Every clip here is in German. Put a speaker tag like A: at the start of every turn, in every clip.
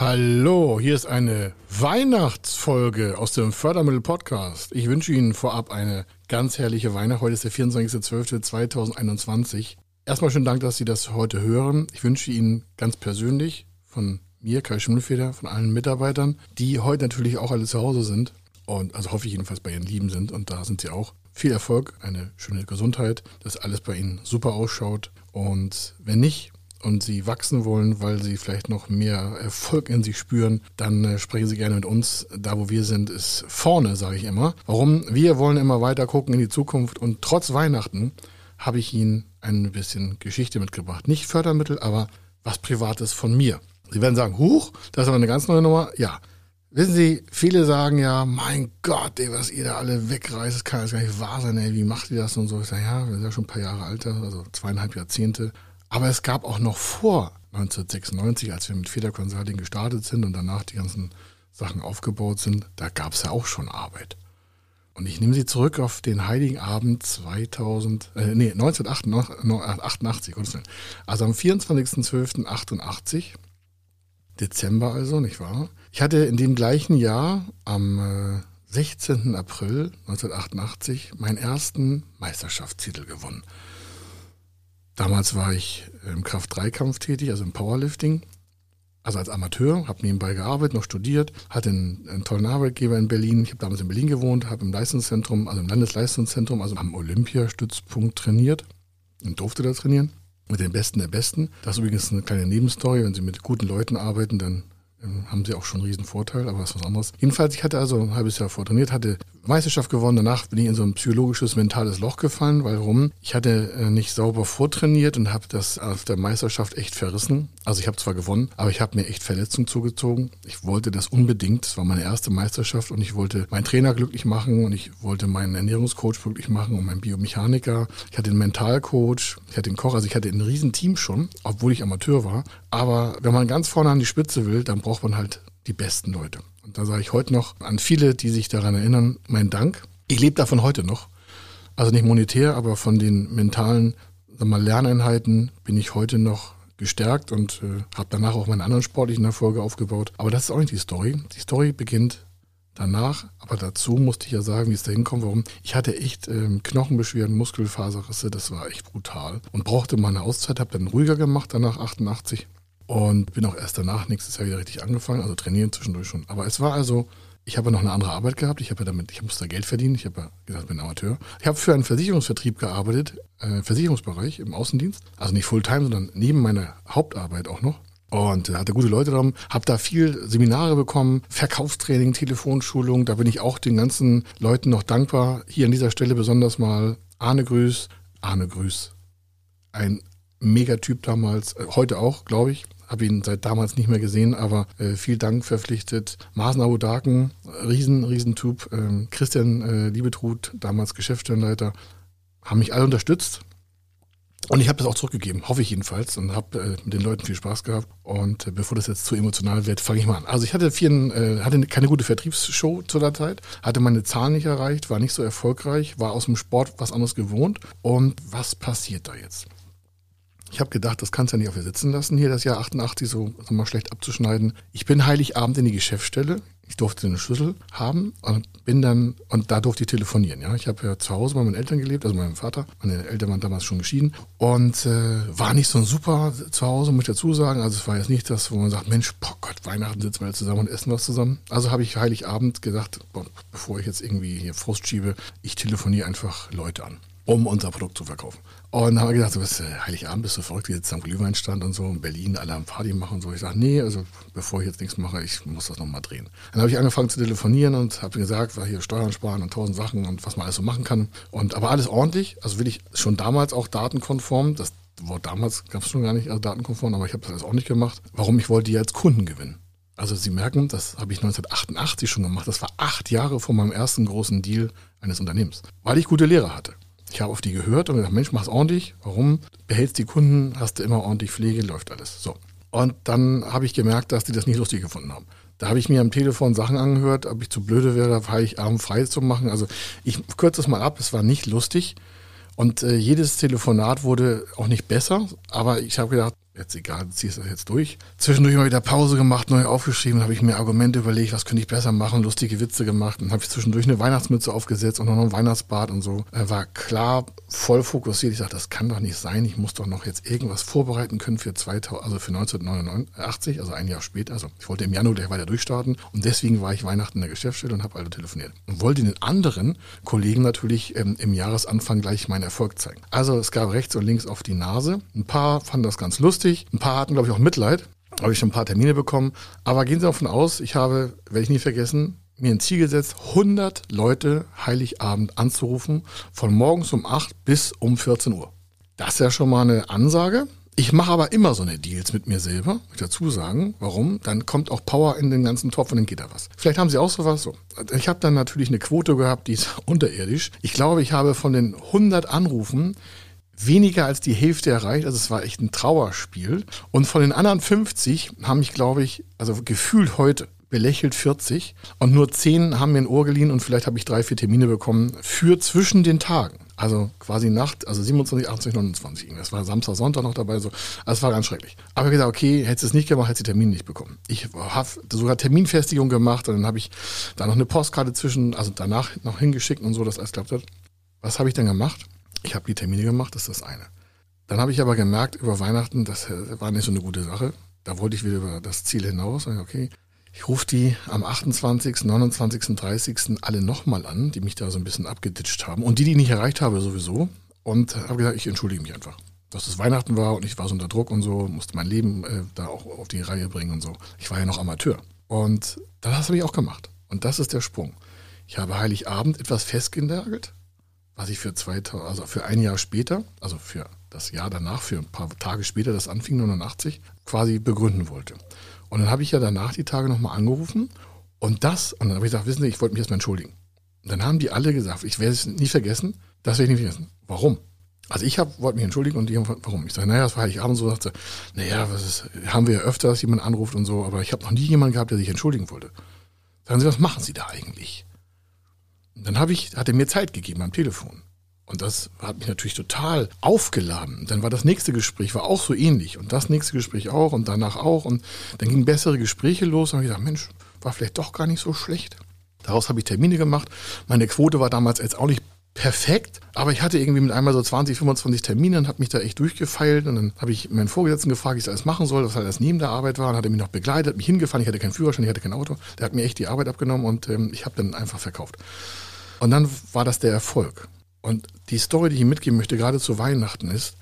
A: Hallo, hier ist eine Weihnachtsfolge aus dem Fördermittel Podcast. Ich wünsche Ihnen vorab eine ganz herrliche Weihnacht. Heute ist der 24.12.2021. Erstmal schönen Dank, dass Sie das heute hören. Ich wünsche Ihnen ganz persönlich von mir, Kai Schimmelfeder, von allen Mitarbeitern, die heute natürlich auch alle zu Hause sind und also hoffe ich jedenfalls bei Ihren Lieben sind und da sind Sie auch. Viel Erfolg, eine schöne Gesundheit, dass alles bei Ihnen super ausschaut und wenn nicht, und Sie wachsen wollen, weil Sie vielleicht noch mehr Erfolg in sich spüren, dann äh, sprechen Sie gerne mit uns. Da, wo wir sind, ist vorne, sage ich immer. Warum? Wir wollen immer weiter gucken in die Zukunft und trotz Weihnachten habe ich Ihnen ein bisschen Geschichte mitgebracht. Nicht Fördermittel, aber was Privates von mir. Sie werden sagen, huch, das ist aber eine ganz neue Nummer. Ja. Wissen Sie, viele sagen ja, mein Gott, ey, was ihr da alle wegreißt, das kann jetzt gar nicht wahr sein, ey, wie macht ihr das und so. Ich sage, ja, wir sind ja schon ein paar Jahre alter, also zweieinhalb Jahrzehnte. Aber es gab auch noch vor 1996, als wir mit Feder Consulting gestartet sind und danach die ganzen Sachen aufgebaut sind, da gab es ja auch schon Arbeit. Und ich nehme Sie zurück auf den Heiligen Abend 2000, äh, nee, 1988, also am 24.12.88, Dezember also, nicht wahr? Ich hatte in dem gleichen Jahr, am äh, 16. April 1988, meinen ersten Meisterschaftstitel gewonnen. Damals war ich im Kraft-3-Kampf tätig, also im Powerlifting. Also als Amateur, habe nebenbei gearbeitet, noch studiert, hatte einen, einen tollen Arbeitgeber in Berlin. Ich habe damals in Berlin gewohnt, habe im Leistungszentrum, also im Landesleistungszentrum, also am Olympiastützpunkt trainiert und durfte da trainieren. Mit den Besten der Besten. Das ist übrigens eine kleine Nebenstory. Wenn Sie mit guten Leuten arbeiten, dann ähm, haben sie auch schon einen riesen Vorteil, aber das ist was anderes. Jedenfalls, ich hatte also ein halbes Jahr vortrainiert, hatte Meisterschaft gewonnen, danach bin ich in so ein psychologisches, mentales Loch gefallen, weil warum? Ich hatte äh, nicht sauber vortrainiert und habe das auf der Meisterschaft echt verrissen. Also ich habe zwar gewonnen, aber ich habe mir echt Verletzungen zugezogen. Ich wollte das unbedingt, es war meine erste Meisterschaft und ich wollte meinen Trainer glücklich machen und ich wollte meinen Ernährungscoach glücklich machen und meinen Biomechaniker. Ich hatte einen Mentalcoach, ich hatte den Koch, also ich hatte ein riesen Team schon, obwohl ich Amateur war. Aber wenn man ganz vorne an die Spitze will, dann braucht man halt die besten Leute. Und da sage ich heute noch an viele, die sich daran erinnern, mein Dank. Ich lebe davon heute noch. Also nicht monetär, aber von den mentalen wir, Lerneinheiten bin ich heute noch gestärkt und äh, habe danach auch meine anderen sportlichen Erfolge aufgebaut. Aber das ist auch nicht die Story. Die Story beginnt danach, aber dazu musste ich ja sagen, wie es da hinkommt, warum. Ich hatte echt ähm, Knochenbeschwerden, Muskelfaserrisse, das war echt brutal und brauchte mal eine Auszeit, habe dann ruhiger gemacht, danach 88 und bin auch erst danach nächstes Jahr wieder richtig angefangen, also trainieren zwischendurch schon. Aber es war also, ich habe noch eine andere Arbeit gehabt. Ich habe ja damit, ich musste Geld verdienen. Ich habe ja gesagt, ich bin Amateur. Ich habe für einen Versicherungsvertrieb gearbeitet, äh, Versicherungsbereich im Außendienst. Also nicht Fulltime, sondern neben meiner Hauptarbeit auch noch. Und hatte gute Leute dran, habe da viel Seminare bekommen, Verkaufstraining, Telefonschulung. Da bin ich auch den ganzen Leuten noch dankbar. Hier an dieser Stelle besonders mal Arne Grüß. Arne Grüß. Ein Megatyp damals, äh, heute auch, glaube ich habe ihn seit damals nicht mehr gesehen, aber äh, viel Dank verpflichtet. Marsen Abu Daken, riesen, riesen. Ähm, Christian äh, Liebetrud, damals Geschäftsstellenleiter, haben mich alle unterstützt. Und ich habe das auch zurückgegeben, hoffe ich jedenfalls, und habe äh, mit den Leuten viel Spaß gehabt. Und äh, bevor das jetzt zu emotional wird, fange ich mal an. Also ich hatte, vier, äh, hatte keine gute Vertriebsshow zu der Zeit, hatte meine Zahlen nicht erreicht, war nicht so erfolgreich, war aus dem Sport was anderes gewohnt. Und was passiert da jetzt? Ich habe gedacht, das kannst du ja nicht auf dir sitzen lassen, hier das Jahr 88 so, mal schlecht abzuschneiden. Ich bin Heiligabend in die Geschäftsstelle. Ich durfte eine Schlüssel haben und bin dann, und da durfte ich telefonieren. Ja, ich habe ja zu Hause bei meinen Eltern gelebt, also meinem Vater. Meine Eltern waren damals schon geschieden und äh, war nicht so ein super zu Hause, muss ich dazu sagen. Also es war jetzt nicht das, wo man sagt, Mensch, boah Gott, Weihnachten sitzen wir zusammen und essen was zusammen. Also habe ich Heiligabend gedacht, boah, bevor ich jetzt irgendwie hier Frust schiebe, ich telefoniere einfach Leute an um unser Produkt zu verkaufen. Und dann haben wir gedacht, so, was, Heiligabend bist du verrückt, jetzt am Glühweinstand und so, in Berlin, alle am Party machen und so. Ich sage, nee, also bevor ich jetzt nichts mache, ich muss das nochmal drehen. Dann habe ich angefangen zu telefonieren und habe gesagt, war hier Steuern sparen und tausend Sachen und was man alles so machen kann. Und aber alles ordentlich, also will ich schon damals auch datenkonform, das Wort damals gab es schon gar nicht, also datenkonform, aber ich habe das alles auch nicht gemacht. Warum? Ich wollte die als Kunden gewinnen. Also Sie merken, das habe ich 1988 schon gemacht. Das war acht Jahre vor meinem ersten großen Deal eines Unternehmens, weil ich gute Lehrer hatte. Ich habe auf die gehört und gesagt, Mensch, mach's ordentlich. Warum? Behältst die Kunden, hast du immer ordentlich Pflege, läuft alles. So. Und dann habe ich gemerkt, dass die das nicht lustig gefunden haben. Da habe ich mir am Telefon Sachen angehört, ob ich zu blöde wäre, Heiligabend frei zu machen. Also ich kürze es mal ab, es war nicht lustig. Und äh, jedes Telefonat wurde auch nicht besser. Aber ich habe gedacht, jetzt egal, du ziehst das jetzt durch. Zwischendurch mal wieder Pause gemacht, neu aufgeschrieben, habe ich mir Argumente überlegt, was könnte ich besser machen, lustige Witze gemacht. Dann habe ich zwischendurch eine Weihnachtsmütze aufgesetzt und noch ein Weihnachtsbad und so. War klar voll fokussiert. Ich sagte, das kann doch nicht sein. Ich muss doch noch jetzt irgendwas vorbereiten können für 2000, also für 1989, also ein Jahr später. Also ich wollte im Januar gleich weiter durchstarten und deswegen war ich Weihnachten in der Geschäftsstelle und habe alle telefoniert und wollte den anderen Kollegen natürlich ähm, im Jahresanfang gleich meinen Erfolg zeigen. Also es gab rechts und links auf die Nase. Ein paar fanden das ganz lustig, ein paar hatten glaube ich auch Mitleid. Habe ich schon ein paar Termine bekommen. Aber gehen Sie davon aus, ich habe, werde ich nie vergessen, mir ein Ziel gesetzt, 100 Leute Heiligabend anzurufen, von morgens um 8 bis um 14 Uhr. Das ist ja schon mal eine Ansage. Ich mache aber immer so eine Deals mit mir selber, muss ich dazu sagen. Warum? Dann kommt auch Power in den ganzen Topf und dann geht da was. Vielleicht haben Sie auch sowas so. Ich habe dann natürlich eine Quote gehabt, die ist unterirdisch. Ich glaube, ich habe von den 100 Anrufen weniger als die Hälfte erreicht. Also es war echt ein Trauerspiel. Und von den anderen 50 haben mich, glaube ich, also gefühlt heute belächelt 40 und nur 10 haben mir ein Ohr geliehen und vielleicht habe ich drei, vier Termine bekommen für zwischen den Tagen. Also quasi Nacht, also 27, 28, 29. Das war Samstag, Sonntag noch dabei. So. Also es war ganz schrecklich. Aber ich gesagt, okay, hättest du es nicht gemacht, hättest du den Termin nicht bekommen. Ich habe sogar Terminfestigung gemacht und dann habe ich da noch eine Postkarte zwischen, also danach noch hingeschickt und so, dass alles klappt hat. Was habe ich dann gemacht? Ich habe die Termine gemacht, das ist das eine. Dann habe ich aber gemerkt, über Weihnachten, das war nicht so eine gute Sache. Da wollte ich wieder über das Ziel hinaus. Okay, ich rufe die am 28., 29., 30. alle nochmal an, die mich da so ein bisschen abgeditscht haben. Und die, die ich nicht erreicht habe, sowieso. Und habe gesagt, ich entschuldige mich einfach. Dass es Weihnachten war und ich war so unter Druck und so, musste mein Leben äh, da auch auf die Reihe bringen und so. Ich war ja noch Amateur. Und das habe ich auch gemacht. Und das ist der Sprung. Ich habe Heiligabend etwas festgenagelt, was ich für 2000, also für ein Jahr später, also für das Jahr danach, für ein paar Tage später, das anfing 89, quasi begründen wollte. Und dann habe ich ja danach die Tage nochmal angerufen und das, und dann habe ich gesagt, wissen Sie, ich wollte mich erstmal entschuldigen. Und dann haben die alle gesagt, ich werde es nie vergessen, das werde ich nie vergessen. Warum? Also ich wollte mich entschuldigen und die haben warum? Ich sage, naja, das war Heiligabend so, sagte, naja, was ist, haben wir ja öfter, dass jemand anruft und so, aber ich habe noch nie jemanden gehabt, der sich entschuldigen wollte. Sagen Sie, was machen Sie da eigentlich? Dann habe ich, hat er mir Zeit gegeben am Telefon. Und das hat mich natürlich total aufgeladen. Dann war das nächste Gespräch, war auch so ähnlich. Und das nächste Gespräch auch und danach auch. Und dann gingen bessere Gespräche los. Und ich gedacht, Mensch, war vielleicht doch gar nicht so schlecht. Daraus habe ich Termine gemacht. Meine Quote war damals jetzt auch nicht perfekt, aber ich hatte irgendwie mit einmal so 20, 25 Termine und habe mich da echt durchgefeilt. Und dann habe ich meinen Vorgesetzten gefragt, wie ich das alles machen soll, was halt das neben der Arbeit war. Und hat er mich noch begleitet, mich hingefahren. Ich hatte keinen Führerschein, ich hatte kein Auto. Der hat mir echt die Arbeit abgenommen und ähm, ich habe dann einfach verkauft. Und dann war das der Erfolg. Und die Story, die ich mitgeben möchte, gerade zu Weihnachten ist,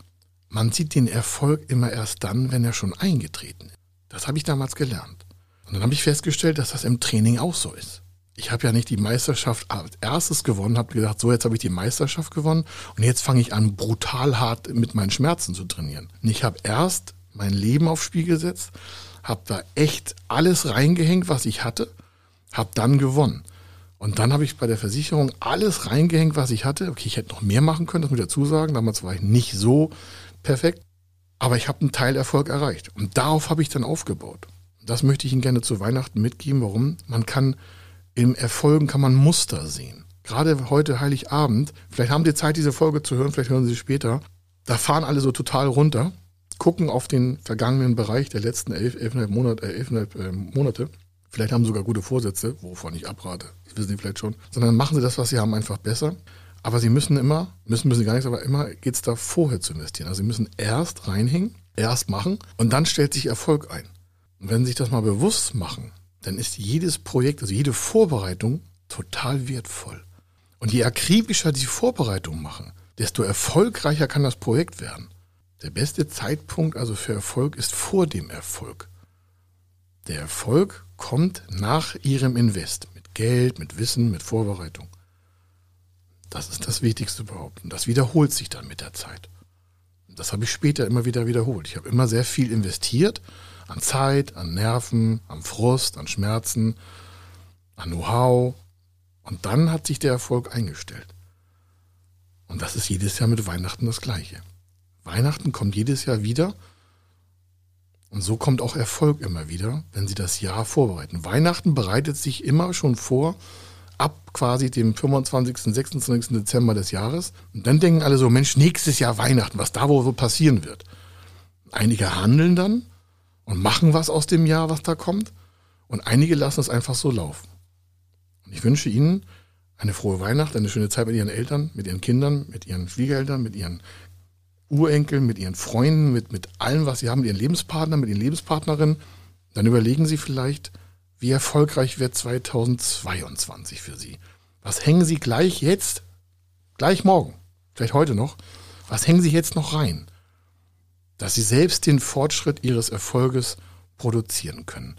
A: man sieht den Erfolg immer erst dann, wenn er schon eingetreten ist. Das habe ich damals gelernt. Und dann habe ich festgestellt, dass das im Training auch so ist. Ich habe ja nicht die Meisterschaft als erstes gewonnen, habe gesagt, so jetzt habe ich die Meisterschaft gewonnen und jetzt fange ich an, brutal hart mit meinen Schmerzen zu trainieren. Und ich habe erst mein Leben aufs Spiel gesetzt, habe da echt alles reingehängt, was ich hatte, habe dann gewonnen. Und dann habe ich bei der Versicherung alles reingehängt, was ich hatte. Okay, ich hätte noch mehr machen können, das muss ich dazu sagen. Damals war ich nicht so perfekt. Aber ich habe einen Teilerfolg erreicht. Und darauf habe ich dann aufgebaut. Das möchte ich Ihnen gerne zu Weihnachten mitgeben. Warum? Man kann im Erfolgen kann man Muster sehen. Gerade heute Heiligabend, vielleicht haben Sie Zeit, diese Folge zu hören, vielleicht hören Sie sie später. Da fahren alle so total runter, gucken auf den vergangenen Bereich der letzten elf, elfeinhalb Monate, äh, elfeinhalb, äh, Monate Vielleicht haben sie sogar gute Vorsätze, wovon ich abrate. Das wissen sie vielleicht schon. Sondern machen sie das, was sie haben, einfach besser. Aber sie müssen immer, müssen müssen sie gar nichts, aber immer geht es da vorher zu investieren. Also sie müssen erst reinhängen, erst machen und dann stellt sich Erfolg ein. Und wenn sie sich das mal bewusst machen, dann ist jedes Projekt, also jede Vorbereitung total wertvoll. Und je akribischer die Vorbereitung machen, desto erfolgreicher kann das Projekt werden. Der beste Zeitpunkt also für Erfolg ist vor dem Erfolg. Der Erfolg kommt nach ihrem Invest. Mit Geld, mit Wissen, mit Vorbereitung. Das ist das Wichtigste überhaupt. Und das wiederholt sich dann mit der Zeit. Das habe ich später immer wieder wiederholt. Ich habe immer sehr viel investiert an Zeit, an Nerven, an Frust, an Schmerzen, an Know-how. Und dann hat sich der Erfolg eingestellt. Und das ist jedes Jahr mit Weihnachten das Gleiche. Weihnachten kommt jedes Jahr wieder und so kommt auch Erfolg immer wieder, wenn Sie das Jahr vorbereiten. Weihnachten bereitet sich immer schon vor, ab quasi dem 25., 26. Dezember des Jahres. Und dann denken alle so, Mensch, nächstes Jahr Weihnachten, was da wohl passieren wird. einige handeln dann und machen was aus dem Jahr, was da kommt. Und einige lassen es einfach so laufen. Und ich wünsche Ihnen eine frohe Weihnacht, eine schöne Zeit mit Ihren Eltern, mit Ihren Kindern, mit Ihren Schwiegereltern, mit Ihren Urenkeln, mit Ihren Freunden, mit, mit allem, was Sie haben, mit Ihren Lebenspartnern, mit Ihren Lebenspartnerinnen. Dann überlegen Sie vielleicht, wie erfolgreich wird 2022 für Sie. Was hängen Sie gleich jetzt, gleich morgen, vielleicht heute noch, was hängen Sie jetzt noch rein? Dass Sie selbst den Fortschritt Ihres Erfolges produzieren können.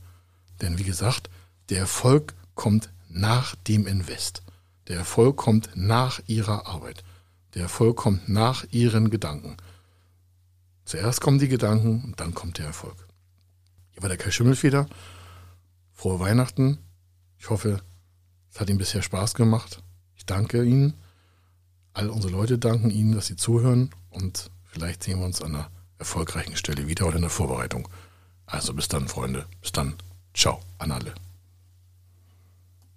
A: Denn wie gesagt, der Erfolg kommt nach dem Invest. Der Erfolg kommt nach Ihrer Arbeit. Der Erfolg kommt nach Ihren Gedanken. Zuerst kommen die Gedanken und dann kommt der Erfolg. Hier war der Kai Schimmelfeder. Frohe Weihnachten. Ich hoffe, es hat Ihnen bisher Spaß gemacht. Ich danke Ihnen. All unsere Leute danken Ihnen, dass Sie zuhören und vielleicht sehen wir uns an einer erfolgreichen Stelle wieder oder in der Vorbereitung. Also bis dann, Freunde. Bis dann. Ciao an alle.